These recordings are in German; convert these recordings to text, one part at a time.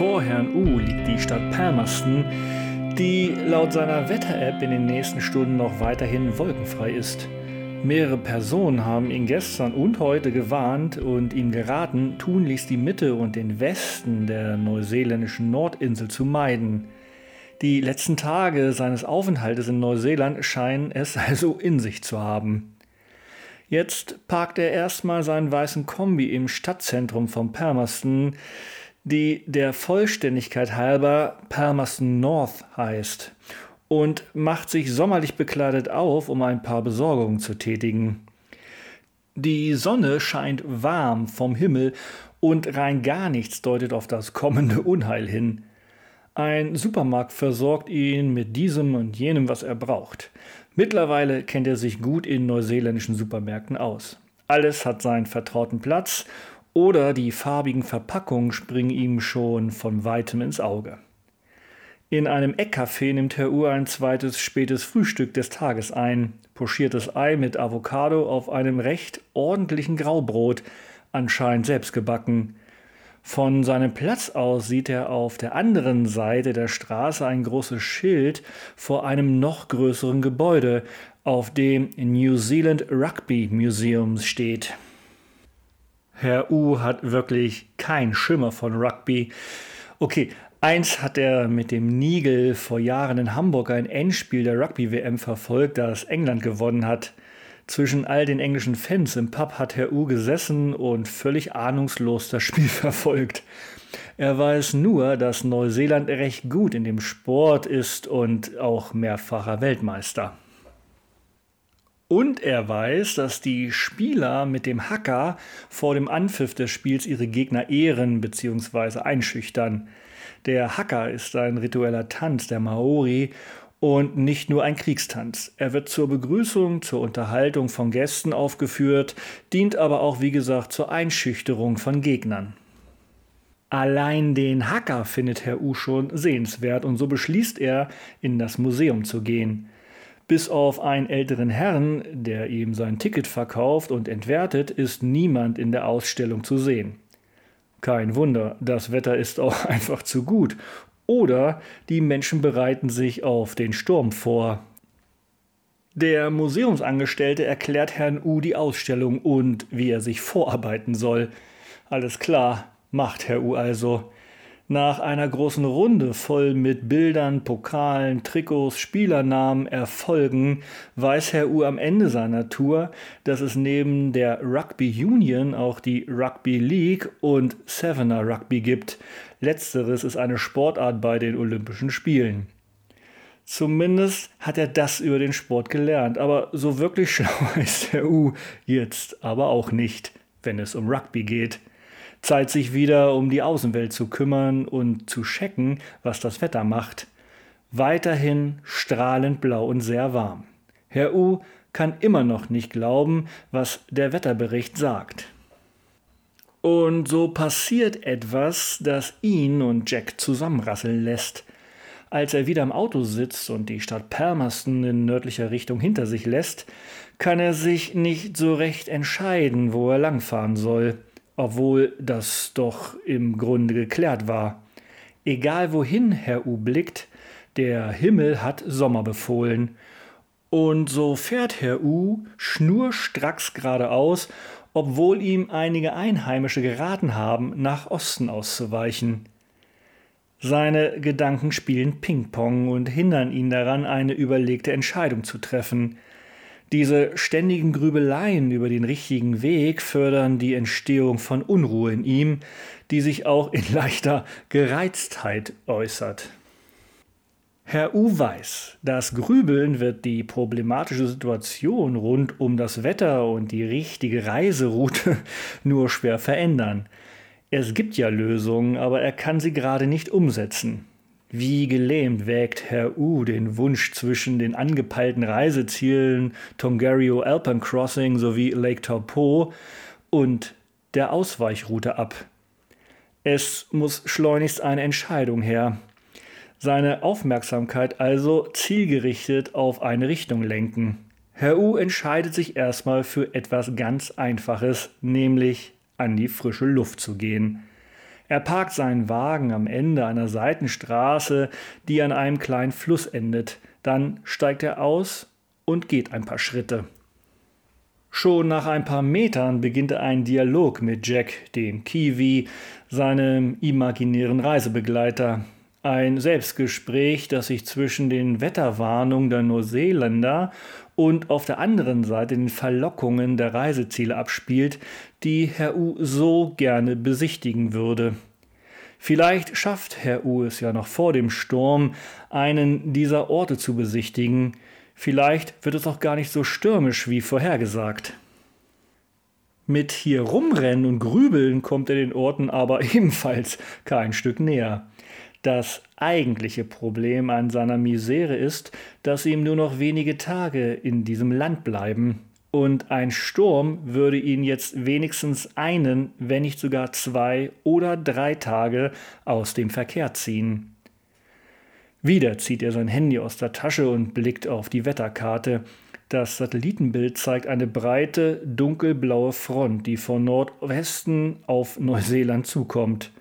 Vor Herrn U liegt die Stadt Palmerston, die laut seiner Wetter-App in den nächsten Stunden noch weiterhin wolkenfrei ist. Mehrere Personen haben ihn gestern und heute gewarnt und ihm geraten, tunlichst die Mitte und den Westen der neuseeländischen Nordinsel zu meiden. Die letzten Tage seines Aufenthaltes in Neuseeland scheinen es also in sich zu haben. Jetzt parkt er erstmal seinen weißen Kombi im Stadtzentrum von Palmerston, die der Vollständigkeit halber Palmerston North heißt, und macht sich sommerlich bekleidet auf, um ein paar Besorgungen zu tätigen. Die Sonne scheint warm vom Himmel und rein gar nichts deutet auf das kommende Unheil hin. Ein Supermarkt versorgt ihn mit diesem und jenem, was er braucht. Mittlerweile kennt er sich gut in neuseeländischen Supermärkten aus. Alles hat seinen vertrauten Platz oder die farbigen Verpackungen springen ihm schon von weitem ins Auge. In einem Eckcafé nimmt Herr Uhr ein zweites spätes Frühstück des Tages ein. Pochiertes Ei mit Avocado auf einem recht ordentlichen Graubrot, anscheinend selbst gebacken. Von seinem Platz aus sieht er auf der anderen Seite der Straße ein großes Schild vor einem noch größeren Gebäude, auf dem New Zealand Rugby Museum steht. Herr U hat wirklich keinen Schimmer von Rugby. Okay, eins hat er mit dem Nigel vor Jahren in Hamburg ein Endspiel der Rugby-WM verfolgt, das England gewonnen hat. Zwischen all den englischen Fans im Pub hat Herr U gesessen und völlig ahnungslos das Spiel verfolgt. Er weiß nur, dass Neuseeland recht gut in dem Sport ist und auch mehrfacher Weltmeister. Und er weiß, dass die Spieler mit dem Hacker vor dem Anpfiff des Spiels ihre Gegner ehren bzw. einschüchtern. Der Hacker ist ein ritueller Tanz der Maori und nicht nur ein Kriegstanz. Er wird zur Begrüßung, zur Unterhaltung von Gästen aufgeführt, dient aber auch, wie gesagt, zur Einschüchterung von Gegnern. Allein den Hacker findet Herr U schon sehenswert und so beschließt er, in das Museum zu gehen. Bis auf einen älteren Herrn, der ihm sein Ticket verkauft und entwertet, ist niemand in der Ausstellung zu sehen. Kein Wunder, das Wetter ist auch einfach zu gut oder die Menschen bereiten sich auf den Sturm vor. Der Museumsangestellte erklärt Herrn U die Ausstellung und wie er sich vorarbeiten soll. Alles klar, macht Herr U also. Nach einer großen Runde voll mit Bildern, Pokalen, Trikots, Spielernamen, Erfolgen weiß Herr U am Ende seiner Tour, dass es neben der Rugby Union auch die Rugby League und Sevener Rugby gibt. Letzteres ist eine Sportart bei den Olympischen Spielen. Zumindest hat er das über den Sport gelernt, aber so wirklich schlau ist Herr U jetzt aber auch nicht, wenn es um Rugby geht. Zeit, sich wieder um die Außenwelt zu kümmern und zu checken, was das Wetter macht. Weiterhin strahlend blau und sehr warm. Herr U kann immer noch nicht glauben, was der Wetterbericht sagt. Und so passiert etwas, das ihn und Jack zusammenrasseln lässt. Als er wieder im Auto sitzt und die Stadt Palmerston in nördlicher Richtung hinter sich lässt, kann er sich nicht so recht entscheiden, wo er langfahren soll obwohl das doch im Grunde geklärt war. Egal wohin Herr U blickt, der Himmel hat Sommer befohlen. Und so fährt Herr U schnurstracks geradeaus, obwohl ihm einige Einheimische geraten haben, nach Osten auszuweichen. Seine Gedanken spielen Ping-Pong und hindern ihn daran, eine überlegte Entscheidung zu treffen. Diese ständigen Grübeleien über den richtigen Weg fördern die Entstehung von Unruhe in ihm, die sich auch in leichter Gereiztheit äußert. Herr U weiß, das Grübeln wird die problematische Situation rund um das Wetter und die richtige Reiseroute nur schwer verändern. Es gibt ja Lösungen, aber er kann sie gerade nicht umsetzen. Wie gelähmt wägt Herr U den Wunsch zwischen den angepeilten Reisezielen Tongariro Alpine Crossing sowie Lake Taupo und der Ausweichroute ab. Es muss schleunigst eine Entscheidung her. Seine Aufmerksamkeit also zielgerichtet auf eine Richtung lenken. Herr U entscheidet sich erstmal für etwas ganz Einfaches, nämlich an die frische Luft zu gehen. Er parkt seinen Wagen am Ende einer Seitenstraße, die an einem kleinen Fluss endet. Dann steigt er aus und geht ein paar Schritte. Schon nach ein paar Metern beginnt er einen Dialog mit Jack, dem Kiwi, seinem imaginären Reisebegleiter. Ein Selbstgespräch, das sich zwischen den Wetterwarnungen der Neuseeländer und auf der anderen Seite den Verlockungen der Reiseziele abspielt, die Herr U so gerne besichtigen würde. Vielleicht schafft Herr U es ja noch vor dem Sturm, einen dieser Orte zu besichtigen, vielleicht wird es auch gar nicht so stürmisch wie vorhergesagt. Mit hier rumrennen und grübeln kommt er den Orten aber ebenfalls kein Stück näher. Das eigentliche Problem an seiner Misere ist, dass ihm nur noch wenige Tage in diesem Land bleiben. Und ein Sturm würde ihn jetzt wenigstens einen, wenn nicht sogar zwei oder drei Tage aus dem Verkehr ziehen. Wieder zieht er sein Handy aus der Tasche und blickt auf die Wetterkarte. Das Satellitenbild zeigt eine breite, dunkelblaue Front, die von Nordwesten auf Neuseeland zukommt.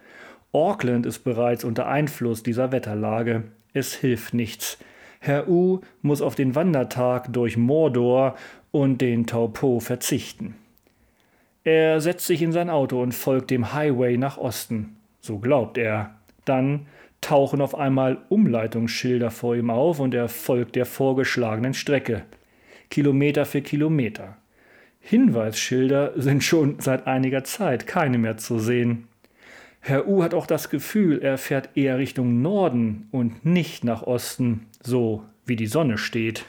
Auckland ist bereits unter Einfluss dieser Wetterlage. Es hilft nichts. Herr U muss auf den Wandertag durch Mordor und den Taupo verzichten. Er setzt sich in sein Auto und folgt dem Highway nach Osten. So glaubt er. Dann tauchen auf einmal Umleitungsschilder vor ihm auf und er folgt der vorgeschlagenen Strecke. Kilometer für Kilometer. Hinweisschilder sind schon seit einiger Zeit keine mehr zu sehen. Herr U hat auch das Gefühl, er fährt eher Richtung Norden und nicht nach Osten, so wie die Sonne steht.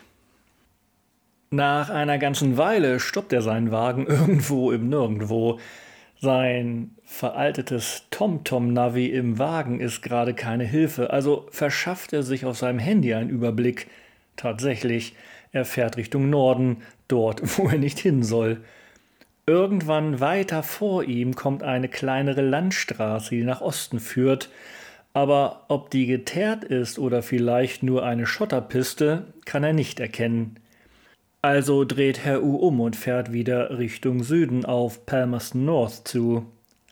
Nach einer ganzen Weile stoppt er seinen Wagen irgendwo im Nirgendwo. Sein veraltetes TomTom-Navi im Wagen ist gerade keine Hilfe, also verschafft er sich auf seinem Handy einen Überblick. Tatsächlich, er fährt Richtung Norden, dort, wo er nicht hin soll. Irgendwann weiter vor ihm kommt eine kleinere Landstraße, die nach Osten führt, aber ob die geteert ist oder vielleicht nur eine Schotterpiste, kann er nicht erkennen. Also dreht Herr U um und fährt wieder Richtung Süden auf Palmerston North zu.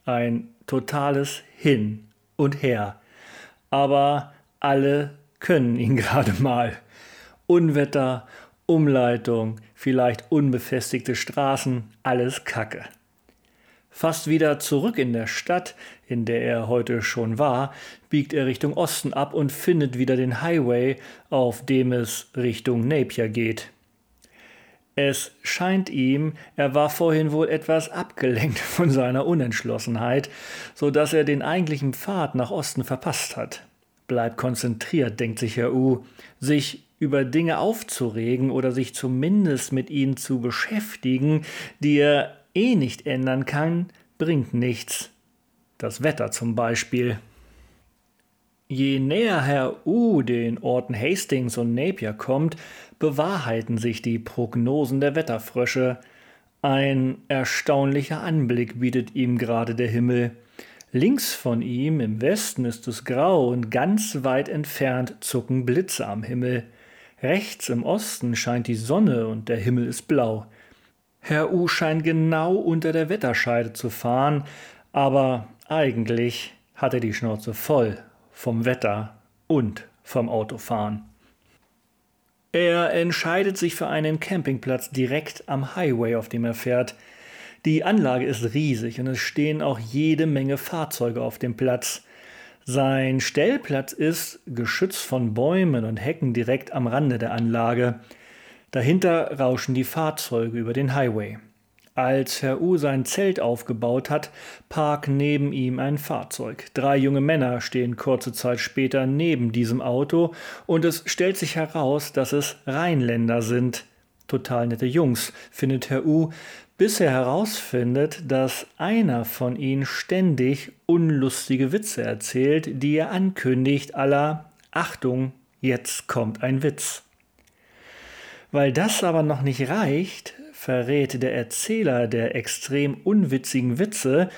Ein totales Hin und Her. Aber alle können ihn gerade mal. Unwetter, Umleitung, vielleicht unbefestigte Straßen, alles Kacke. Fast wieder zurück in der Stadt, in der er heute schon war, biegt er Richtung Osten ab und findet wieder den Highway, auf dem es Richtung Napier geht. Es scheint ihm, er war vorhin wohl etwas abgelenkt von seiner Unentschlossenheit, so dass er den eigentlichen Pfad nach Osten verpasst hat. Bleib konzentriert, denkt sich Herr U. Sich über Dinge aufzuregen oder sich zumindest mit ihnen zu beschäftigen, die er eh nicht ändern kann, bringt nichts. Das Wetter zum Beispiel. Je näher Herr U den Orten Hastings und Napier kommt, bewahrheiten sich die Prognosen der Wetterfrösche. Ein erstaunlicher Anblick bietet ihm gerade der Himmel. Links von ihm im Westen ist es grau und ganz weit entfernt zucken Blitze am Himmel. Rechts im Osten scheint die Sonne und der Himmel ist blau. Herr U scheint genau unter der Wetterscheide zu fahren, aber eigentlich hat er die Schnauze voll vom Wetter und vom Autofahren. Er entscheidet sich für einen Campingplatz direkt am Highway, auf dem er fährt. Die Anlage ist riesig und es stehen auch jede Menge Fahrzeuge auf dem Platz. Sein Stellplatz ist, geschützt von Bäumen und Hecken direkt am Rande der Anlage. Dahinter rauschen die Fahrzeuge über den Highway. Als Herr U sein Zelt aufgebaut hat, parkt neben ihm ein Fahrzeug. Drei junge Männer stehen kurze Zeit später neben diesem Auto und es stellt sich heraus, dass es Rheinländer sind. Total nette Jungs, findet Herr U, bis er herausfindet, dass einer von ihnen ständig unlustige Witze erzählt, die er ankündigt, aller Achtung, jetzt kommt ein Witz. Weil das aber noch nicht reicht, verrät der Erzähler der extrem unwitzigen Witze,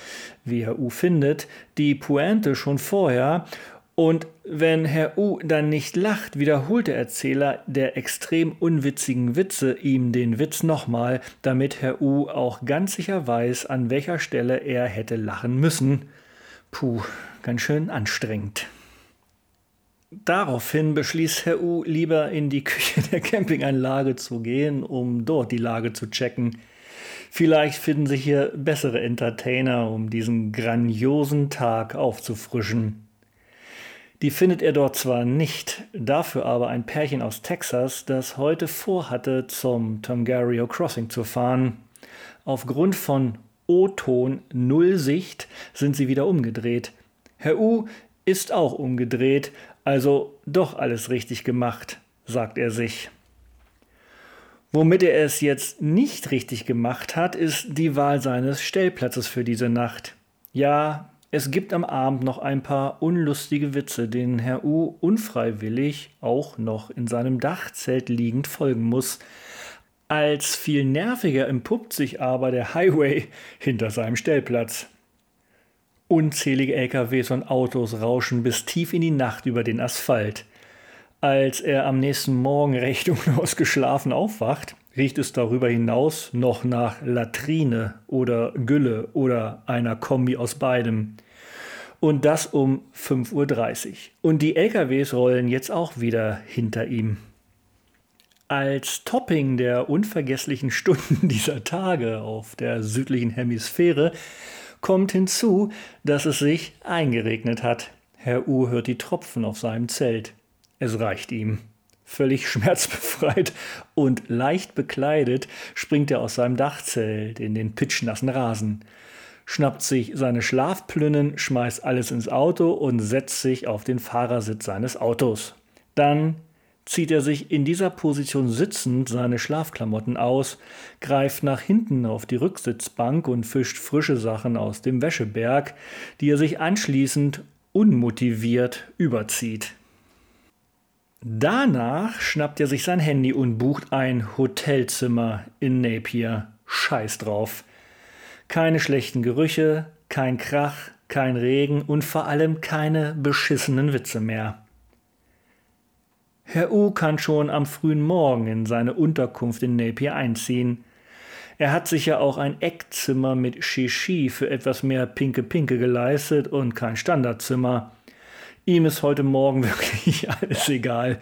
wie Herr U findet, die Pointe schon vorher und wenn Herr U dann nicht lacht, wiederholt der Erzähler der extrem unwitzigen Witze ihm den Witz nochmal, damit Herr U auch ganz sicher weiß, an welcher Stelle er hätte lachen müssen. Puh, ganz schön anstrengend. Daraufhin beschließt Herr U, lieber in die Küche der Campinganlage zu gehen, um dort die Lage zu checken. Vielleicht finden sich hier bessere Entertainer, um diesen grandiosen Tag aufzufrischen. Die findet er dort zwar nicht, dafür aber ein Pärchen aus Texas, das heute vorhatte, zum Tongariro Crossing zu fahren. Aufgrund von O-Ton Null Sicht sind sie wieder umgedreht. Herr U ist auch umgedreht, also doch alles richtig gemacht, sagt er sich. Womit er es jetzt nicht richtig gemacht hat, ist die Wahl seines Stellplatzes für diese Nacht. Ja, es gibt am Abend noch ein paar unlustige Witze, denen Herr U unfreiwillig auch noch in seinem Dachzelt liegend folgen muss. Als viel nerviger empuppt sich aber der Highway hinter seinem Stellplatz. Unzählige LKWs und Autos rauschen bis tief in die Nacht über den Asphalt. Als er am nächsten Morgen recht unausgeschlafen aufwacht, riecht es darüber hinaus noch nach Latrine oder Gülle oder einer Kombi aus beidem. Und das um 5.30 Uhr. Und die LKWs rollen jetzt auch wieder hinter ihm. Als Topping der unvergesslichen Stunden dieser Tage auf der südlichen Hemisphäre kommt hinzu, dass es sich eingeregnet hat. Herr U hört die Tropfen auf seinem Zelt. Es reicht ihm. Völlig schmerzbefreit und leicht bekleidet springt er aus seinem Dachzelt in den pitschnassen Rasen, schnappt sich seine Schlafplünnen, schmeißt alles ins Auto und setzt sich auf den Fahrersitz seines Autos. Dann zieht er sich in dieser Position sitzend seine Schlafklamotten aus, greift nach hinten auf die Rücksitzbank und fischt frische Sachen aus dem Wäscheberg, die er sich anschließend unmotiviert überzieht. Danach schnappt er sich sein Handy und bucht ein Hotelzimmer in Napier. Scheiß drauf. Keine schlechten Gerüche, kein Krach, kein Regen und vor allem keine beschissenen Witze mehr. Herr U kann schon am frühen Morgen in seine Unterkunft in Napier einziehen. Er hat sich ja auch ein Eckzimmer mit Shishi für etwas mehr Pinke-Pinke geleistet und kein Standardzimmer. Ihm ist heute Morgen wirklich alles egal.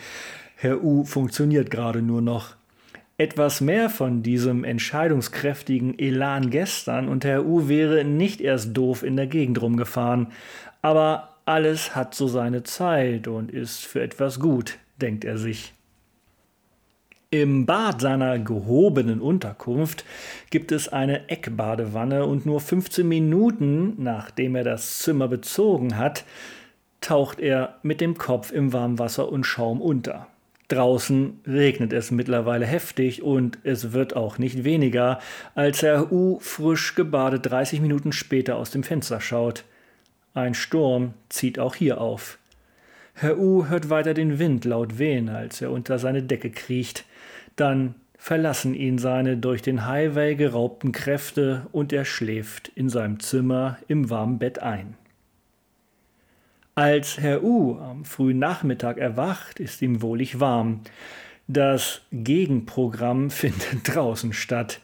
Herr U funktioniert gerade nur noch. Etwas mehr von diesem entscheidungskräftigen Elan gestern und Herr U wäre nicht erst doof in der Gegend rumgefahren. Aber alles hat so seine Zeit und ist für etwas gut, denkt er sich. Im Bad seiner gehobenen Unterkunft gibt es eine Eckbadewanne und nur 15 Minuten nachdem er das Zimmer bezogen hat, taucht er mit dem Kopf im Warmwasser und Schaum unter. Draußen regnet es mittlerweile heftig und es wird auch nicht weniger, als Herr U frisch gebadet 30 Minuten später aus dem Fenster schaut. Ein Sturm zieht auch hier auf. Herr U hört weiter den Wind laut wehen, als er unter seine Decke kriecht. Dann verlassen ihn seine durch den Highway geraubten Kräfte und er schläft in seinem Zimmer im warmen Bett ein. Als Herr U am frühen Nachmittag erwacht, ist ihm wohlig warm. Das Gegenprogramm findet draußen statt.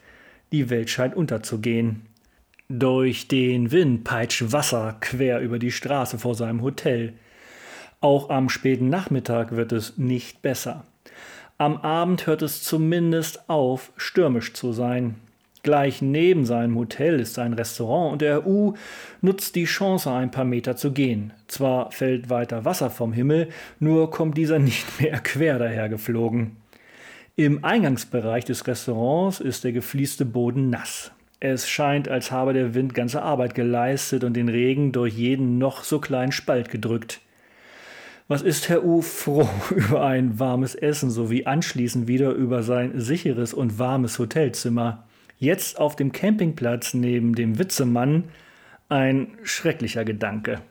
Die Welt scheint unterzugehen. Durch den Wind peitscht Wasser quer über die Straße vor seinem Hotel. Auch am späten Nachmittag wird es nicht besser. Am Abend hört es zumindest auf, stürmisch zu sein. Gleich neben seinem Hotel ist ein Restaurant und der U nutzt die Chance, ein paar Meter zu gehen. Zwar fällt weiter Wasser vom Himmel, nur kommt dieser nicht mehr quer dahergeflogen. Im Eingangsbereich des Restaurants ist der gefließte Boden nass. Es scheint, als habe der Wind ganze Arbeit geleistet und den Regen durch jeden noch so kleinen Spalt gedrückt. Was ist Herr U froh über ein warmes Essen sowie anschließend wieder über sein sicheres und warmes Hotelzimmer? Jetzt auf dem Campingplatz neben dem Witzemann ein schrecklicher Gedanke.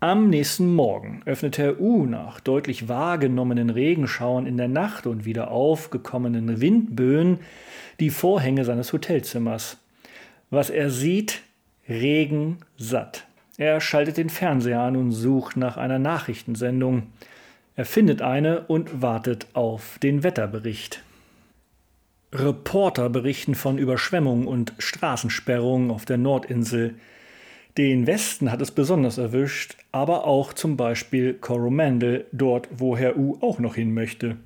Am nächsten Morgen öffnet Herr U nach deutlich wahrgenommenen Regenschauern in der Nacht und wieder aufgekommenen Windböen die Vorhänge seines Hotelzimmers. Was er sieht, Regen satt. Er schaltet den Fernseher an und sucht nach einer Nachrichtensendung. Er findet eine und wartet auf den Wetterbericht. Reporter berichten von Überschwemmungen und Straßensperrungen auf der Nordinsel. Den Westen hat es besonders erwischt, aber auch zum Beispiel Coromandel, dort wo Herr U auch noch hin möchte.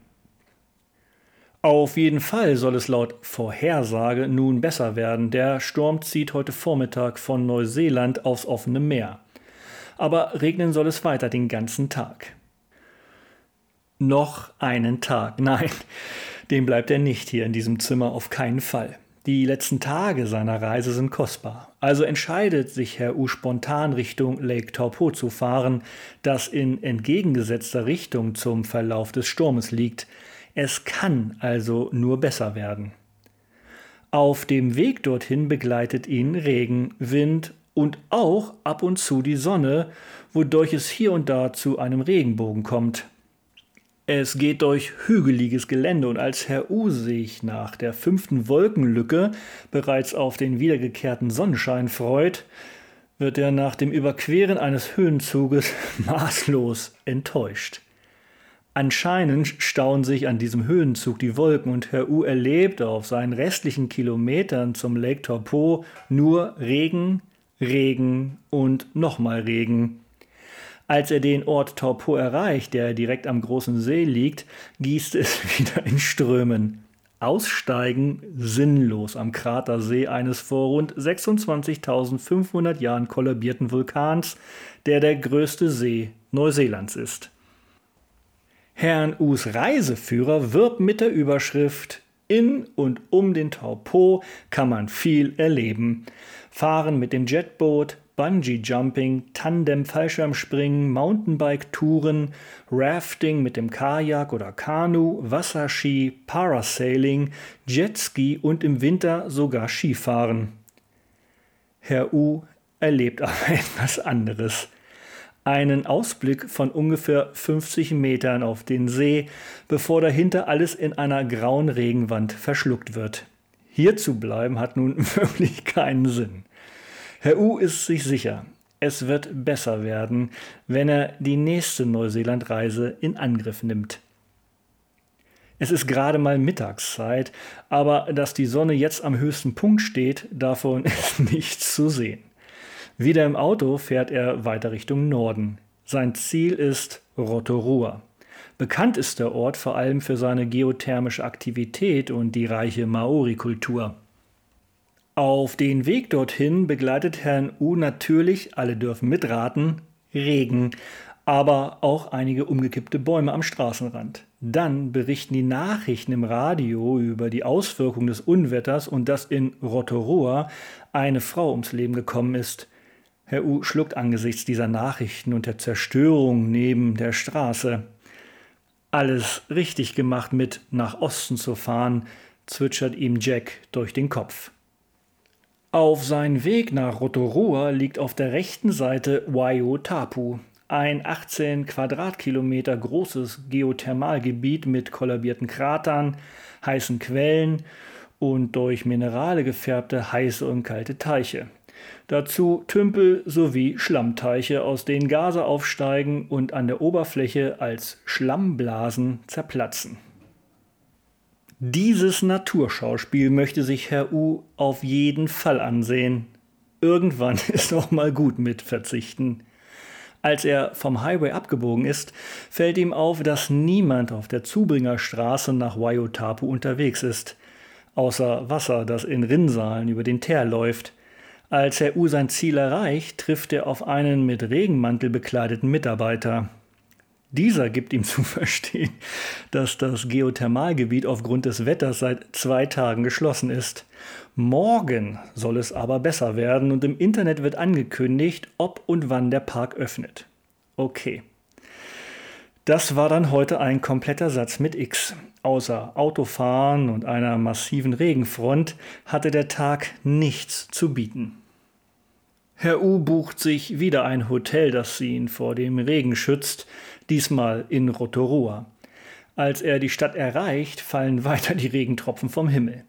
Auf jeden Fall soll es laut Vorhersage nun besser werden. Der Sturm zieht heute Vormittag von Neuseeland aufs offene Meer. Aber regnen soll es weiter den ganzen Tag. Noch einen Tag. Nein, dem bleibt er nicht hier in diesem Zimmer auf keinen Fall. Die letzten Tage seiner Reise sind kostbar. Also entscheidet sich Herr U spontan Richtung Lake Taupo zu fahren, das in entgegengesetzter Richtung zum Verlauf des Sturmes liegt. Es kann also nur besser werden. Auf dem Weg dorthin begleitet ihn Regen, Wind und auch ab und zu die Sonne, wodurch es hier und da zu einem Regenbogen kommt. Es geht durch hügeliges Gelände und als Herr U sich nach der fünften Wolkenlücke bereits auf den wiedergekehrten Sonnenschein freut, wird er nach dem Überqueren eines Höhenzuges maßlos enttäuscht. Anscheinend stauen sich an diesem Höhenzug die Wolken und Herr U erlebt auf seinen restlichen Kilometern zum Lake Taupo nur Regen, Regen und nochmal Regen. Als er den Ort Taupo erreicht, der direkt am großen See liegt, gießt es wieder in Strömen. Aussteigen sinnlos am Kratersee eines vor rund 26.500 Jahren kollabierten Vulkans, der der größte See Neuseelands ist. Herrn Us Reiseführer wirbt mit der Überschrift In und um den Taupo kann man viel erleben. Fahren mit dem Jetboot, Bungee-Jumping, Tandem-Fallschirmspringen, Mountainbike-Touren, Rafting mit dem Kajak oder Kanu, Wasserski, Parasailing, Jetski und im Winter sogar Skifahren. Herr U erlebt aber etwas anderes einen Ausblick von ungefähr 50 Metern auf den See, bevor dahinter alles in einer grauen Regenwand verschluckt wird. Hier zu bleiben hat nun wirklich keinen Sinn. Herr U ist sich sicher, es wird besser werden, wenn er die nächste Neuseelandreise in Angriff nimmt. Es ist gerade mal Mittagszeit, aber dass die Sonne jetzt am höchsten Punkt steht, davon ist nichts zu sehen. Wieder im Auto fährt er weiter Richtung Norden. Sein Ziel ist Rotorua. Bekannt ist der Ort vor allem für seine geothermische Aktivität und die reiche Maori-Kultur. Auf den Weg dorthin begleitet Herrn U natürlich, alle dürfen mitraten, Regen, aber auch einige umgekippte Bäume am Straßenrand. Dann berichten die Nachrichten im Radio über die Auswirkungen des Unwetters und dass in Rotorua eine Frau ums Leben gekommen ist. Herr U schluckt angesichts dieser Nachrichten und der Zerstörung neben der Straße. Alles richtig gemacht mit nach Osten zu fahren, zwitschert ihm Jack durch den Kopf. Auf seinem Weg nach Rotorua liegt auf der rechten Seite Waiotapu, ein 18 Quadratkilometer großes Geothermalgebiet mit kollabierten Kratern, heißen Quellen und durch Minerale gefärbte heiße und kalte Teiche. Dazu Tümpel sowie Schlammteiche, aus denen Gase aufsteigen und an der Oberfläche als Schlammblasen zerplatzen. Dieses Naturschauspiel möchte sich Herr U auf jeden Fall ansehen. Irgendwann ist auch mal gut mit Verzichten. Als er vom Highway abgebogen ist, fällt ihm auf, dass niemand auf der Zubringerstraße nach Waiotapu unterwegs ist, außer Wasser, das in Rinnsalen über den Teer läuft. Als Herr U sein Ziel erreicht, trifft er auf einen mit Regenmantel bekleideten Mitarbeiter. Dieser gibt ihm zu verstehen, dass das Geothermalgebiet aufgrund des Wetters seit zwei Tagen geschlossen ist. Morgen soll es aber besser werden und im Internet wird angekündigt, ob und wann der Park öffnet. Okay. Das war dann heute ein kompletter Satz mit X. Außer Autofahren und einer massiven Regenfront hatte der Tag nichts zu bieten. Herr U bucht sich wieder ein Hotel, das ihn vor dem Regen schützt, diesmal in Rotorua. Als er die Stadt erreicht, fallen weiter die Regentropfen vom Himmel.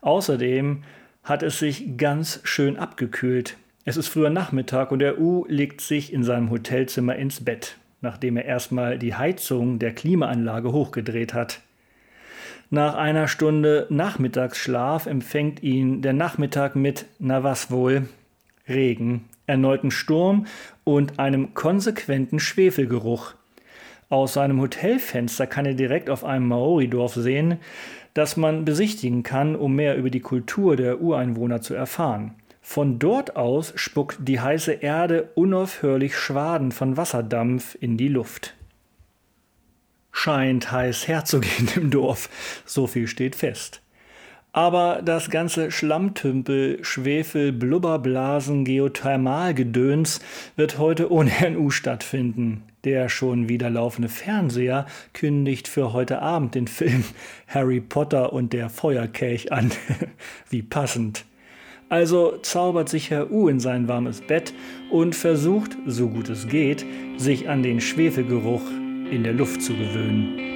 Außerdem hat es sich ganz schön abgekühlt. Es ist früher Nachmittag und der U legt sich in seinem Hotelzimmer ins Bett, nachdem er erstmal die Heizung der Klimaanlage hochgedreht hat. Nach einer Stunde Nachmittagsschlaf empfängt ihn der Nachmittag mit, na was wohl, Regen, erneuten Sturm und einem konsequenten Schwefelgeruch. Aus seinem Hotelfenster kann er direkt auf einem Maori-Dorf sehen, das man besichtigen kann, um mehr über die Kultur der Ureinwohner zu erfahren. Von dort aus spuckt die heiße Erde unaufhörlich Schwaden von Wasserdampf in die Luft. Scheint heiß herzugehen im Dorf, so viel steht fest. Aber das ganze Schlammtümpel, Schwefel, Blubberblasen, Geothermalgedöns wird heute ohne NU stattfinden. Der schon wieder laufende Fernseher kündigt für heute Abend den Film Harry Potter und der Feuerkelch an. Wie passend. Also zaubert sich Herr U in sein warmes Bett und versucht, so gut es geht, sich an den Schwefelgeruch in der Luft zu gewöhnen.